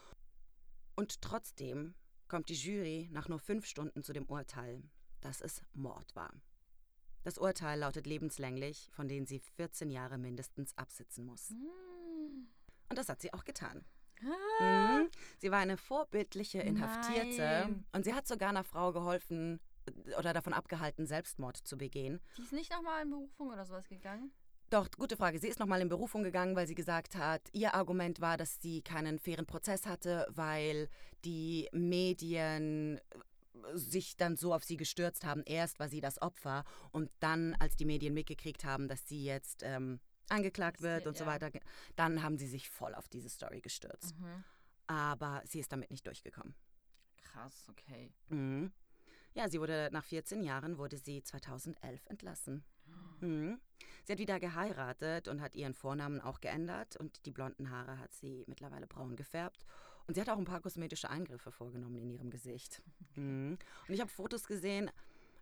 Und trotzdem kommt die Jury nach nur fünf Stunden zu dem Urteil, dass es Mord war. Das Urteil lautet lebenslänglich, von denen sie 14 Jahre mindestens absitzen muss. Hm. Und das hat sie auch getan. Ah, Mhm. Sie war eine vorbildliche Inhaftierte Nein. und sie hat sogar einer Frau geholfen oder davon abgehalten, Selbstmord zu begehen. Die ist nicht nochmal in Berufung oder sowas gegangen? Doch, gute Frage. Sie ist nochmal in Berufung gegangen, weil sie gesagt hat, ihr Argument war, dass sie keinen fairen Prozess hatte, weil die Medien äh, sich dann so auf sie gestürzt haben. Erst war sie das Opfer und dann, als die Medien mitgekriegt haben, dass sie jetzt ähm, angeklagt wird sie- und so ja. weiter, dann haben sie sich voll auf diese Story gestürzt. Mhm. Aber sie ist damit nicht durchgekommen. Krass, okay. Mhm. Ja, sie wurde nach 14 Jahren wurde sie 2011 entlassen. Mhm. Sie hat wieder geheiratet und hat ihren Vornamen auch geändert und die blonden Haare hat sie mittlerweile braun gefärbt. Und sie hat auch ein paar kosmetische Eingriffe vorgenommen in ihrem Gesicht. Mhm. Und ich habe Fotos gesehen,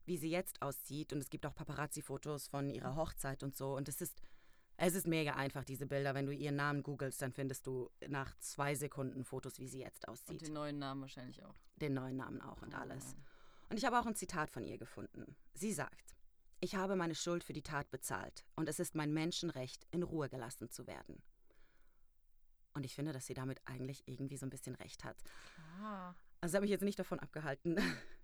wie sie jetzt aussieht und es gibt auch Paparazzi-Fotos von ihrer Hochzeit und so. Und es ist, es ist mega einfach, diese Bilder. Wenn du ihren Namen googelst, dann findest du nach zwei Sekunden Fotos, wie sie jetzt Und aussieht. den neuen Namen wahrscheinlich auch. Den neuen Namen auch und Oh alles. Mann. Und ich habe auch ein Zitat von ihr gefunden. Sie sagt, ich habe meine Schuld für die Tat bezahlt und es ist mein Menschenrecht, in Ruhe gelassen zu werden. Und ich finde, dass sie damit eigentlich irgendwie so ein bisschen recht hat. Ah. Also hat mich jetzt nicht davon abgehalten,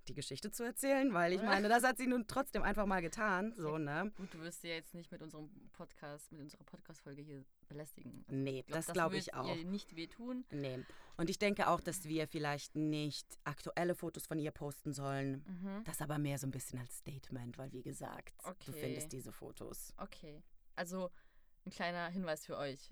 die Geschichte zu erzählen, weil ich meine, das hat sie nun trotzdem einfach mal getan. So, ne? Gut, du wirst sie ja jetzt nicht mit unserem Podcast, mit unserer Podcast-Folge hier belästigen. Also Nee, glaub, das glaube ich auch. ihr nicht wehtun. Nee. Und ich denke auch, dass wir vielleicht nicht aktuelle Fotos von ihr posten sollen. Mhm. Das aber mehr so ein bisschen als Statement, weil wie gesagt, du Okay. findest diese Fotos. Okay. Also ein kleiner Hinweis für euch.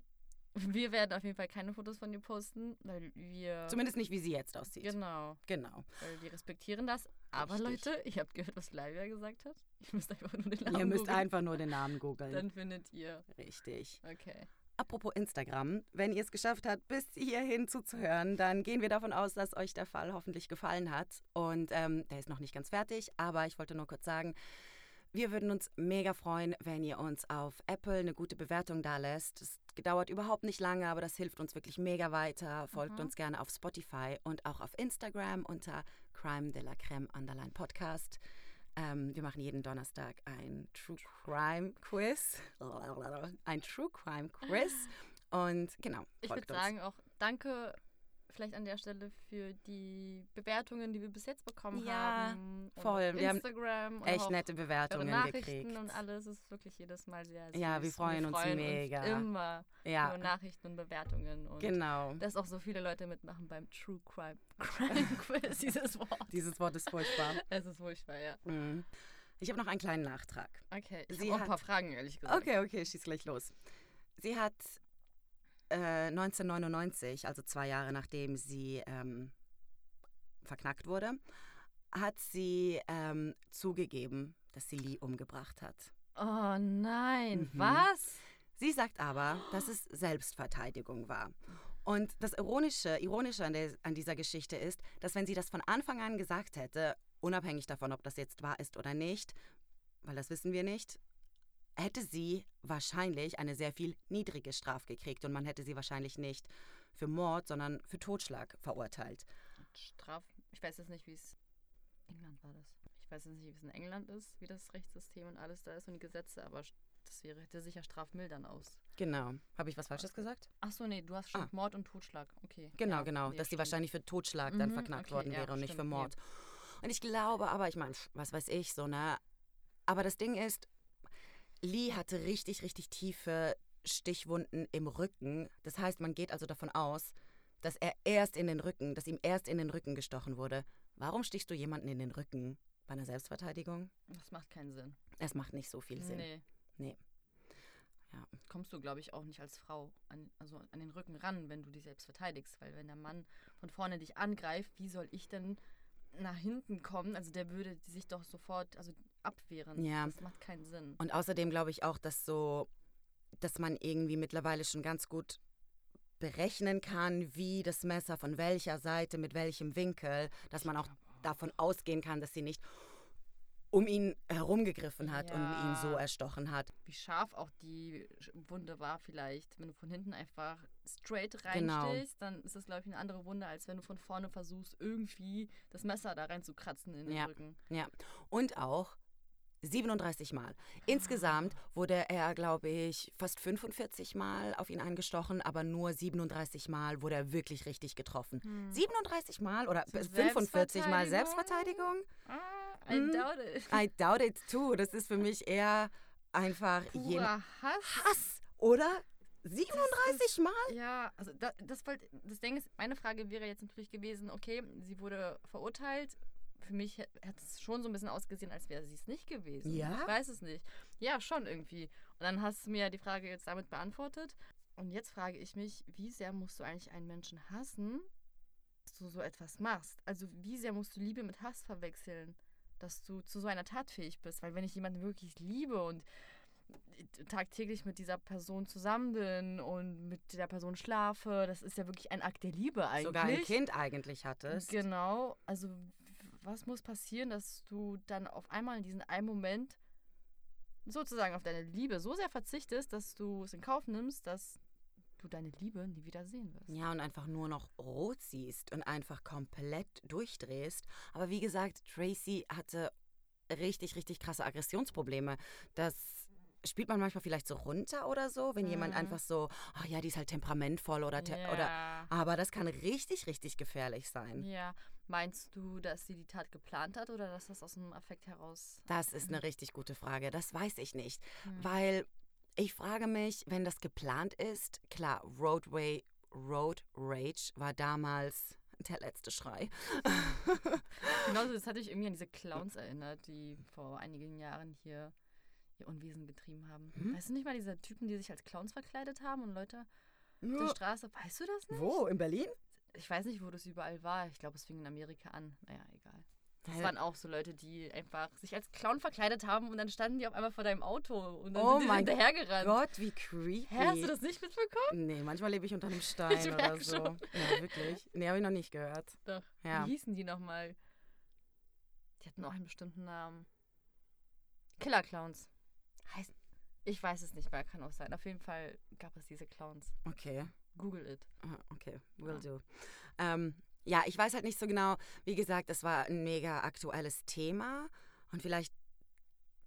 Wir werden auf jeden Fall keine Fotos von ihr posten, weil wir. Zumindest nicht, wie sie jetzt aussieht. Genau. Genau. Weil wir respektieren das. Aber Richtig. Leute, ihr habt gehört, was Flavia gesagt hat. Ihr müsst einfach nur den Namen Ihr müsst googeln. einfach nur den Namen googeln. Dann findet ihr. Richtig. Okay. Apropos Instagram, wenn ihr es geschafft habt, bis hierhin zuzuhören, dann gehen wir davon aus, dass euch der Fall hoffentlich gefallen hat. Und ähm, der ist noch nicht ganz fertig, aber ich wollte nur kurz sagen, wir würden uns mega freuen, wenn ihr uns auf Apple eine gute Bewertung da lässt. Dauert überhaupt nicht lange, aber das hilft uns wirklich mega weiter. Folgt Mhm. uns gerne auf Spotify und auch auf Instagram unter Crime de la Creme Underline Podcast. Ähm, wir machen jeden Donnerstag ein True Crime Quiz. [LAUGHS] Ein True Crime Quiz. [LAUGHS] Und genau, Ich würde sagen auch danke vielleicht an der Stelle für die Bewertungen, die wir bis jetzt bekommen Ja, haben. Und voll. Wir haben Instagram und echt nette Bewertungen Nachrichten gekriegt. und alles. Es ist wirklich jedes Mal sehr süß. Ja, wir Und freuen uns mega. immer Ja, über Nachrichten und Bewertungen. Und genau. dass auch so viele Leute mitmachen beim True Crime, [LAUGHS] Crime Quiz, dieses Wort. Dieses Wort ist furchtbar. [LAUGHS] Es ist furchtbar, ja. Mhm. Ich habe noch einen kleinen Nachtrag. Okay, ich habe auch ein paar Fragen, ehrlich gesagt. Okay, okay, schieß gleich los. Sie hat äh, 1999, also zwei Jahre nachdem sie ähm, verknackt wurde, hat sie ähm, zugegeben, dass sie Lee umgebracht hat. Oh nein, Mhm. was? Sie sagt aber, dass es Selbstverteidigung war. Und das Ironische, Ironische an, der, an dieser Geschichte ist, dass wenn sie das von Anfang an gesagt hätte, unabhängig davon, ob das jetzt wahr ist oder nicht, weil das wissen wir nicht, hätte sie wahrscheinlich eine sehr viel niedrige Strafe gekriegt und man hätte sie wahrscheinlich nicht für Mord, sondern für Totschlag verurteilt. Straf. Ich weiß jetzt nicht, wie es. England war das. Ich weiß jetzt nicht, wie es in England ist, wie das Rechtssystem und alles da ist und die Gesetze, aber das wäre, hätte sicher strafmildern aus. Genau. Habe ich was Falsches gesagt? Ach so, nee, du hast schon Ah. Mord und Totschlag. Okay. Genau, ja, genau. nee, dass sie stimmt. wahrscheinlich für Totschlag dann Mhm, verknackt okay, worden ja, wäre und nicht für stimmt, nee. Mord. Und ich glaube aber, ich meine, was weiß ich, so, ne? Aber das Ding ist, Lee hatte richtig, richtig tiefe Stichwunden im Rücken. Das heißt, man geht also davon aus, dass er erst in den Rücken, dass ihm erst in den Rücken gestochen wurde. Warum stichst du jemanden in den Rücken bei einer Selbstverteidigung? Das macht keinen Sinn. Es macht nicht so viel Sinn. Nee. Nee. Ja. Kommst du, glaube ich, auch nicht als Frau an, also an den Rücken ran, wenn du dich selbst verteidigst. Weil wenn der Mann von vorne dich angreift, wie soll ich denn nach hinten kommen? Also der würde sich doch sofort also abwehren. Ja. Das macht keinen Sinn. Und außerdem glaube ich auch, dass so dass man irgendwie mittlerweile schon ganz gut berechnen kann, wie das Messer von welcher Seite, mit welchem Winkel, dass man auch davon ausgehen kann, dass sie nicht um ihn herumgegriffen hat Ja. und ihn so erstochen hat. Wie scharf auch die Wunde war vielleicht. Wenn du von hinten einfach straight Genau. reinstichst, dann ist das, glaube ich, eine andere Wunde, als wenn du von vorne versuchst, irgendwie das Messer da reinzukratzen in den Ja. Rücken. Ja. Und auch 37 Mal. Insgesamt wurde er, glaube ich, fast 45 Mal auf ihn angestochen, aber nur 37 Mal wurde er wirklich richtig getroffen. 37 Mal oder So 45 Mal Selbstverteidigung? Ah, I Mhm. doubt it. I doubt it too. Das ist für mich eher einfach. Purer Hass. Hass, oder? 37 Mal? Ja, also da, das, wollt, das Ding ist, meine Frage wäre jetzt natürlich gewesen, okay, sie wurde verurteilt. Für mich hat es schon so ein bisschen ausgesehen, als wäre sie es nicht gewesen. Ja? Ich weiß es nicht. Ja, schon irgendwie. Und dann hast du mir die Frage jetzt damit beantwortet. Und jetzt frage ich mich, wie sehr musst du eigentlich einen Menschen hassen, dass du so etwas machst? Also wie sehr musst du Liebe mit Hass verwechseln, dass du zu so einer Tat fähig bist? Weil wenn ich jemanden wirklich liebe und tagtäglich mit dieser Person zusammen bin und mit der Person schlafe, das ist ja wirklich ein Akt der Liebe eigentlich. Sogar ein Kind eigentlich hattest. Genau. Also was muss passieren, dass du dann auf einmal in diesem einen Moment sozusagen auf deine Liebe so sehr verzichtest, dass du es in Kauf nimmst, dass du deine Liebe nie wieder sehen wirst. Ja, und einfach nur noch rot siehst und einfach komplett durchdrehst. Aber wie gesagt, Tracy hatte richtig, richtig krasse Aggressionsprobleme. Das spielt man manchmal vielleicht so runter oder so, wenn jemand Mhm. einfach so, ach ja, die ist halt temperamentvoll oder, te oder ja. aber das kann richtig, richtig gefährlich sein. ja. Meinst du, dass sie die Tat geplant hat oder dass das aus dem Affekt heraus. Das ist eine richtig gute Frage. Das weiß ich nicht. Hm. Weil ich frage mich, wenn das geplant ist, klar, Roadway, Road Rage war damals der letzte Schrei. [LAUGHS] Genauso, das hatte ich irgendwie an diese Clowns [LAUGHS] erinnert, die vor einigen Jahren hier ihr Unwesen getrieben haben. Mhm. Weißt du nicht mal diese Typen, die sich als Clowns verkleidet haben und Leute auf der Wo? Straße, weißt du das nicht? In Berlin? Ich weiß nicht, wo das überall war. Ich glaube, es fing in Amerika an. Naja, egal. Das Hä? waren auch so Leute, die einfach sich als Clown verkleidet haben und dann standen die auf einmal vor deinem Auto und dann Oh sind die mein hinterhergerannt. Gott, wie creepy. Hä, hast du das nicht mitbekommen? Nee, manchmal lebe ich unter einem [LAUGHS] Stein Ich oder so. schon. Ja, wirklich. Nee, habe ich noch nicht gehört. Doch. Ja. Wie hießen die nochmal? Die hatten auch einen bestimmten Namen. Killer Clowns. Heißt. Ich weiß es nicht mehr, kann auch sein. Auf jeden Fall gab es diese Clowns. Okay. Google it. Ah, Okay, will do. Ähm, ja, ich weiß halt nicht so genau. Wie gesagt, es war ein mega aktuelles Thema. Und vielleicht,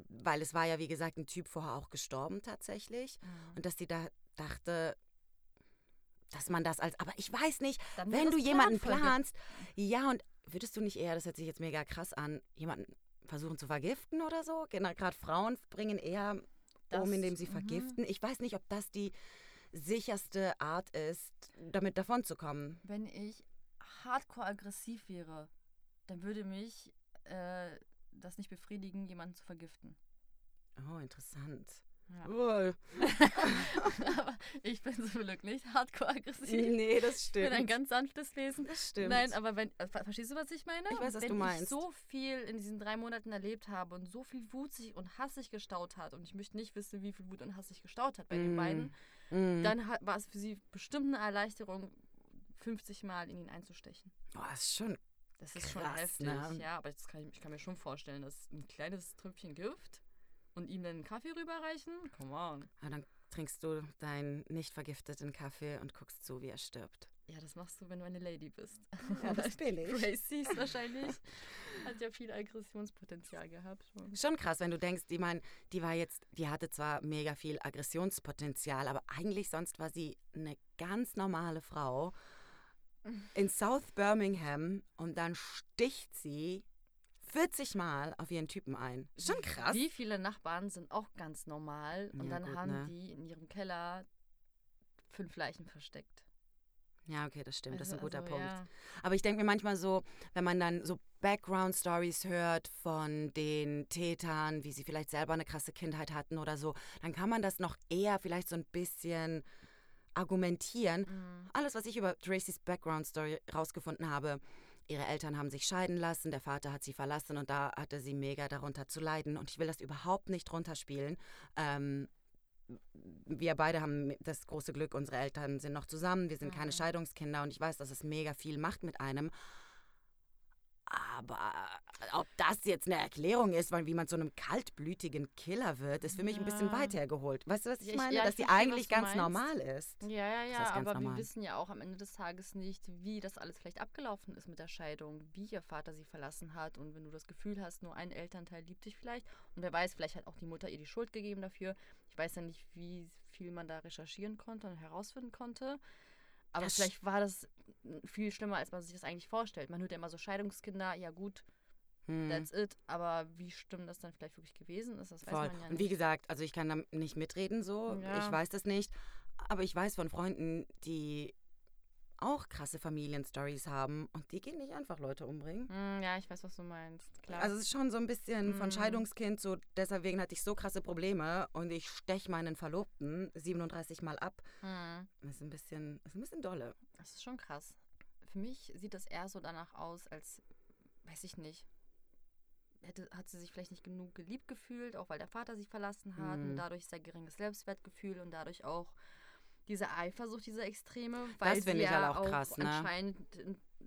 weil es war ja, wie gesagt, ein Typ vorher auch gestorben tatsächlich. Und dass sie da dachte, dass man das als, aber ich weiß nicht, Dann wenn du jemanden planst, ja, und würdest du nicht eher, das hört sich jetzt mega krass an, jemanden versuchen zu vergiften oder so? Gerade Frauen bringen eher Das- um, indem sie mhm. vergiften. Ich weiß nicht, ob das die sicherste Art ist, damit davonzukommen. Wenn ich hardcore aggressiv wäre, dann würde mich äh, das nicht befriedigen, jemanden zu vergiften. Oh, interessant. Ja. Aber [LAUGHS] ich bin zum Glück nicht hardcore aggressiv. nee, das Ich bin ein stimmt. ganz sanftes Wesen. Das stimmt. Nein, aber wenn, äh, ver- verstehst du, was ich meine? Ich weiß, was wenn du ich meinst. so viel in diesen drei Monaten erlebt habe und so viel Wut sich und Hass sich gestaut hat und ich möchte nicht wissen, wie viel Wut und Hass sich gestaut hat bei den Mm. beiden, Mm. dann hat, war es für sie bestimmt eine Erleichterung, 50 Mal in ihn einzustechen. oh, das ist schon. Das ist schon Krass, heftig, ne? ja, aber kann ich, ich kann mir schon vorstellen, dass ein kleines Tröpfchen Gift und ihm dann einen Kaffee rüberreichen, come on. Ah, dann trinkst du deinen nicht vergifteten Kaffee und guckst zu, wie er stirbt. Ja, das machst du, wenn du eine Lady bist. Ja, das [LAUGHS] bin ich. Gracie ist wahrscheinlich, [LAUGHS] hat ja viel Aggressionspotenzial gehabt. schon. Krass, wenn du denkst, die mein, die war jetzt, die hatte zwar mega viel Aggressionspotenzial, aber eigentlich sonst war sie eine ganz normale Frau [LAUGHS] in South Birmingham und dann sticht sie 40 Mal auf ihren Typen ein. Schon krass. Wie viele Nachbarn sind auch ganz normal und Ja, dann gut, haben ne? die in ihrem Keller fünf Leichen versteckt. Ja, okay, das stimmt, das ist ein Also- guter also, Punkt. Ja. Aber ich denke mir manchmal so, wenn man dann so Background-Stories hört von den Tätern, wie sie vielleicht selber eine krasse Kindheit hatten oder so, dann kann man das noch eher vielleicht so ein bisschen argumentieren. Mhm. Alles, was ich über Tracys Background-Story rausgefunden habe, ihre Eltern haben sich scheiden lassen, der Vater hat sie verlassen und da hatte sie mega darunter zu leiden. Und ich will das überhaupt nicht runterspielen. Ähm, wir beide haben das große Glück, unsere Eltern sind noch zusammen, wir sind keine Mhm. Scheidungskinder und ich weiß, dass es mega viel macht mit einem. Aber ob das jetzt eine Erklärung ist, wie man zu einem kaltblütigen Killer wird, ist für mich ein bisschen Ja. weit hergeholt. Weißt du, was ich Ja, ich- meine? ja, ich Dass sie eigentlich ganz meinst. normal ist. Ja, ja, ja, aber normal. wir wissen ja auch am Ende des Tages nicht, wie das alles vielleicht abgelaufen ist mit der Scheidung, wie ihr Vater sie verlassen hat und wenn du das Gefühl hast, nur ein Elternteil liebt dich vielleicht und wer weiß, vielleicht hat auch die Mutter ihr die Schuld gegeben dafür. Ich weiß ja nicht, wie viel man da recherchieren konnte und herausfinden konnte. Aber Das vielleicht war das viel schlimmer, als man sich das eigentlich vorstellt. Man hört ja immer so Scheidungskinder, ja gut, Hm. that's it. Aber wie schlimm das dann vielleicht wirklich gewesen ist, das weiß Voll. man ja Und wie gesagt, also ich kann da nicht mitreden so, Ja. ich weiß das nicht, aber ich weiß von Freunden, die auch krasse Familienstories haben und die gehen nicht einfach Leute umbringen. Hm, ja, ich weiß, was du meinst. Klar. Also es ist schon so ein bisschen von Mhm. Scheidungskind, so deswegen hatte ich so krasse Probleme und ich stech meinen Verlobten 37 Mal ab. Hm. Das ist ein bisschen, ist ein bisschen dolle. Das ist schon krass. Für mich sieht das eher so danach aus, als, weiß ich nicht, hätte, hat sie sich vielleicht nicht genug geliebt gefühlt, auch weil der Vater sie verlassen hat und dadurch sehr geringes Selbstwertgefühl und dadurch auch diese Eifersucht, diese Extreme, weil Das sie ich ja halt auch krass, ne? anscheinend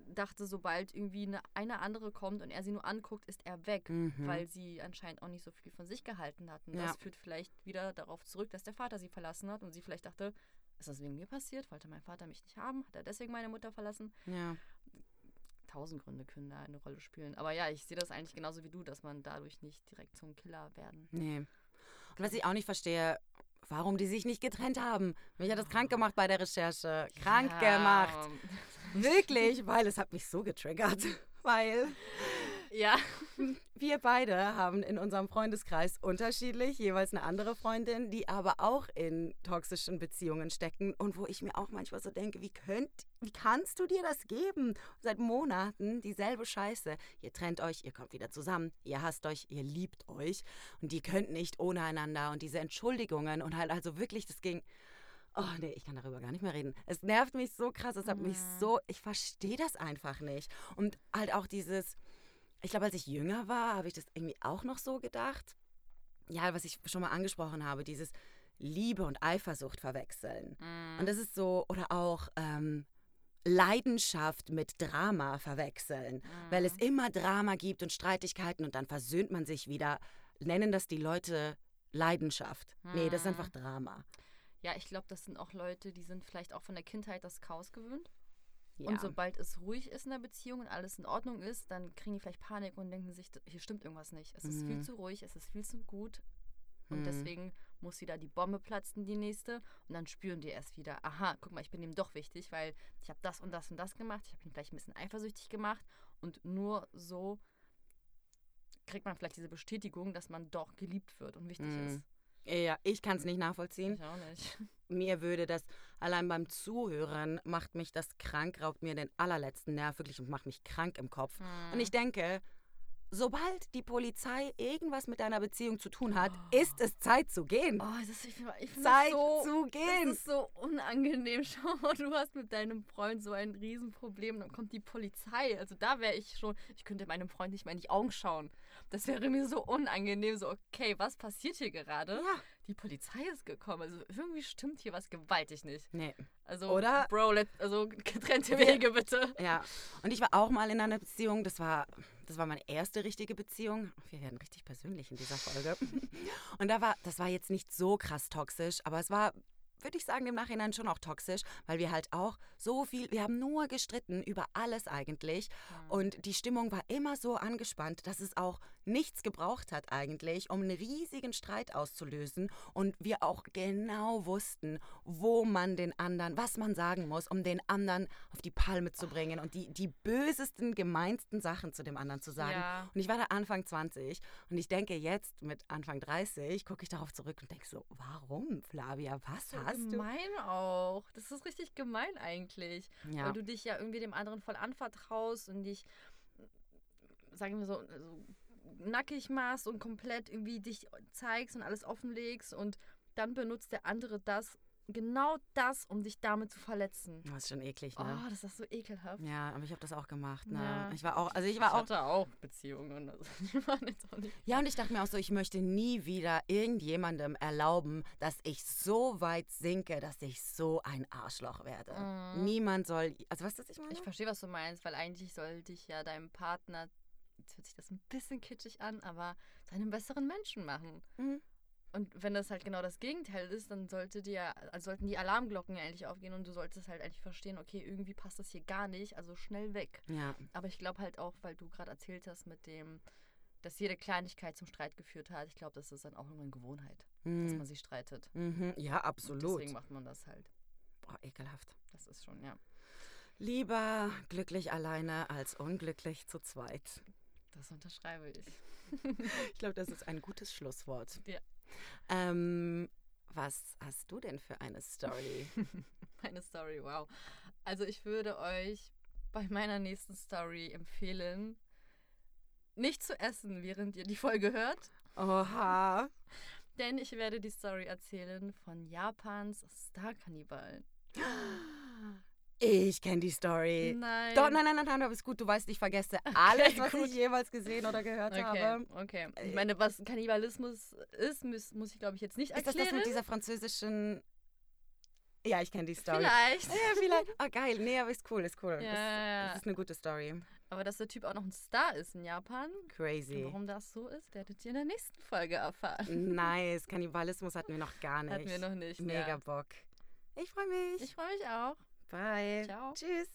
dachte, sobald irgendwie eine, eine andere kommt und er sie nur anguckt, ist er weg, Mhm. weil sie anscheinend auch nicht so viel von sich gehalten hat. Und Ja. das führt vielleicht wieder darauf zurück, dass der Vater sie verlassen hat und sie vielleicht dachte, ist das wegen mir passiert? Wollte mein Vater mich nicht haben? Hat er deswegen meine Mutter verlassen? Ja. Tausend Gründe können da eine Rolle spielen. Aber ja, ich sehe das eigentlich genauso wie du, dass man dadurch nicht direkt zum Killer werden. Nee. Und was ich auch nicht verstehe, warum die sich nicht getrennt haben. Mich hat das krank gemacht bei der Recherche. Krank Ja, gemacht. [LAUGHS] Wirklich, weil es hat mich so getriggert. [LAUGHS] Weil Ja. [LAUGHS] wir beide haben in unserem Freundeskreis unterschiedlich jeweils eine andere Freundin, die aber auch in toxischen Beziehungen stecken und wo ich mir auch manchmal so denke, wie könnt, wie kannst du dir das geben? Seit Monaten dieselbe Scheiße. Ihr trennt euch, ihr kommt wieder zusammen, ihr hasst euch, ihr liebt euch und ihr könnt nicht ohne einander und diese Entschuldigungen und halt also wirklich das ging Oh nee, ich kann darüber gar nicht mehr reden. Es nervt mich so krass, es hat mich Mhm. so, ich verstehe das einfach nicht. Und halt auch dieses, ich glaube, als ich jünger war, habe ich das irgendwie auch noch so gedacht. Ja, was ich schon mal angesprochen habe, dieses Liebe und Eifersucht verwechseln. Mhm. Und das ist so, oder auch ähm, Leidenschaft mit Drama verwechseln. Weil es immer Drama gibt und Streitigkeiten und dann versöhnt man sich wieder. Nennen das die Leute Leidenschaft. Nee, das ist Mhm. einfach Drama. Ja, ich glaube, das sind auch Leute, die sind vielleicht auch von der Kindheit das Chaos gewöhnt. Ja. Und sobald es ruhig ist in der Beziehung und alles in Ordnung ist, dann kriegen die vielleicht Panik und denken sich, hier stimmt irgendwas nicht. Es ist viel Mhm. zu ruhig, es ist viel zu gut. Und Mhm. deswegen muss wieder die Bombe platzen, die nächste. Und dann spüren die erst wieder, aha, guck mal, ich bin ihm doch wichtig, weil ich habe das und das und das gemacht. Ich habe ihn vielleicht ein bisschen eifersüchtig gemacht. Und nur so kriegt man vielleicht diese Bestätigung, dass man doch geliebt wird und wichtig Mhm. ist. Ja, ich kann es nicht nachvollziehen. Ich auch nicht. Mir würde das, allein beim Zuhören, macht mich das krank, raubt mir den allerletzten Nerv wirklich und macht mich krank im Kopf. Und ich denke, sobald die Polizei irgendwas mit deiner Beziehung zu tun hat, ist es Zeit zu gehen. Oh, das, ich ich Zeit so, zu gehen. Das ist so unangenehm. [LAUGHS] Schau mal, du hast mit deinem Freund so ein Riesenproblem, dann kommt die Polizei. Also da wäre ich schon, ich könnte meinem Freund nicht mehr in die Augen schauen. Das wäre mir so unangenehm. So, okay, was passiert hier gerade? Ja. Die Polizei ist gekommen. Also irgendwie stimmt hier was gewaltig nicht. Nee. Also, Oder- Bro, let, also getrennte Wege bitte. Ja. Und ich war auch mal in einer Beziehung, das war, das war meine erste richtige Beziehung. Wir werden richtig persönlich in dieser Folge. [LAUGHS] Und da war, das war jetzt nicht so krass toxisch, aber es war, würde ich sagen, im Nachhinein schon auch toxisch, weil wir halt auch so viel, wir haben nur gestritten über alles eigentlich. Und die Stimmung war immer so angespannt, dass es auch nichts gebraucht hat eigentlich, um einen riesigen Streit auszulösen. Und wir auch genau wussten, wo man den anderen, was man sagen muss, um den anderen auf die Palme zu bringen und die, die bösesten, gemeinsten Sachen zu dem anderen zu sagen. Ja. Und ich war da Anfang 20 und ich denke jetzt mit Anfang 30, gucke ich darauf zurück und denke so, warum, Flavia, was So hast du? gemein auch. Das ist richtig gemein eigentlich. Ja. Weil du dich ja irgendwie dem anderen voll anvertraust und dich, sagen wir so, so nackig machst und komplett irgendwie dich zeigst und alles offenlegst und dann benutzt der andere das genau das, um dich damit zu verletzen. Das ist schon eklig, ne? Oh, das ist so ekelhaft. Ja, aber ich habe das auch gemacht, ne? Ja. Ich war auch, also ich war auch hatte auch Beziehungen. Also die waren jetzt auch nicht. Ja, und ich dachte mir auch so, ich möchte nie wieder irgendjemandem erlauben, dass ich so weit sinke, dass ich so ein Arschloch werde. Mhm. Niemand soll, also weißt du, was ich meine? Ich verstehe, was du meinst, weil eigentlich sollte ich ja deinem Partner, jetzt hört sich das ein bisschen kitschig an, aber zu einem besseren Menschen machen. Mhm. Und wenn das halt genau das Gegenteil ist, dann sollte dir, also sollten die Alarmglocken ja eigentlich aufgehen und du solltest halt eigentlich verstehen, okay, irgendwie passt das hier gar nicht, also schnell weg. Ja, Aber ich glaube halt auch, weil du gerade erzählt hast mit dem, dass jede Kleinigkeit zum Streit geführt hat, ich glaube, das ist dann auch irgendwann Gewohnheit, dass mhm. man sich streitet. Mhm. ja Und absolut. deswegen macht man das halt. Boah, ekelhaft. Das ist schon, ja. Lieber glücklich alleine als unglücklich zu zweit. Das unterschreibe ich. [LAUGHS] Ich glaube, das ist ein gutes Schlusswort. Ja. Ähm, was hast du denn für eine Story? [LAUGHS] Meine Story, wow. Also ich würde euch bei meiner nächsten Story empfehlen, nicht zu essen, während ihr die Folge hört, Oha. [LAUGHS] denn ich werde die Story erzählen von Japans Star-Kannibalen. [GASPS] [GASPS] Ich kenne die Story. Nein. Doch, nein, nein, nein, nein, aber ist gut. Du weißt, ich vergesse [LAUGHS] alles, was gut. ich jemals gesehen oder gehört Okay, habe. okay. Äh, Ich meine, was Kannibalismus ist, muss, muss ich glaube ich jetzt nicht Ist das erklären. das mit dieser französischen. Ja, ich kenne die Story. Vielleicht. Ja, vielleicht. Ah, geil. Nee, aber ist cool, ist cool. Ja, ist, ja, ist eine gute Story. Aber dass der Typ auch noch ein Star ist in Japan. Crazy. warum das so ist, werdet ihr in der nächsten Folge erfahren. Nice. Kannibalismus hatten wir noch gar nicht. Hatten wir noch nicht. Mega Ja. Bock. Ich freue mich. Ich freue mich auch. Bye. Ciao. Tschüss.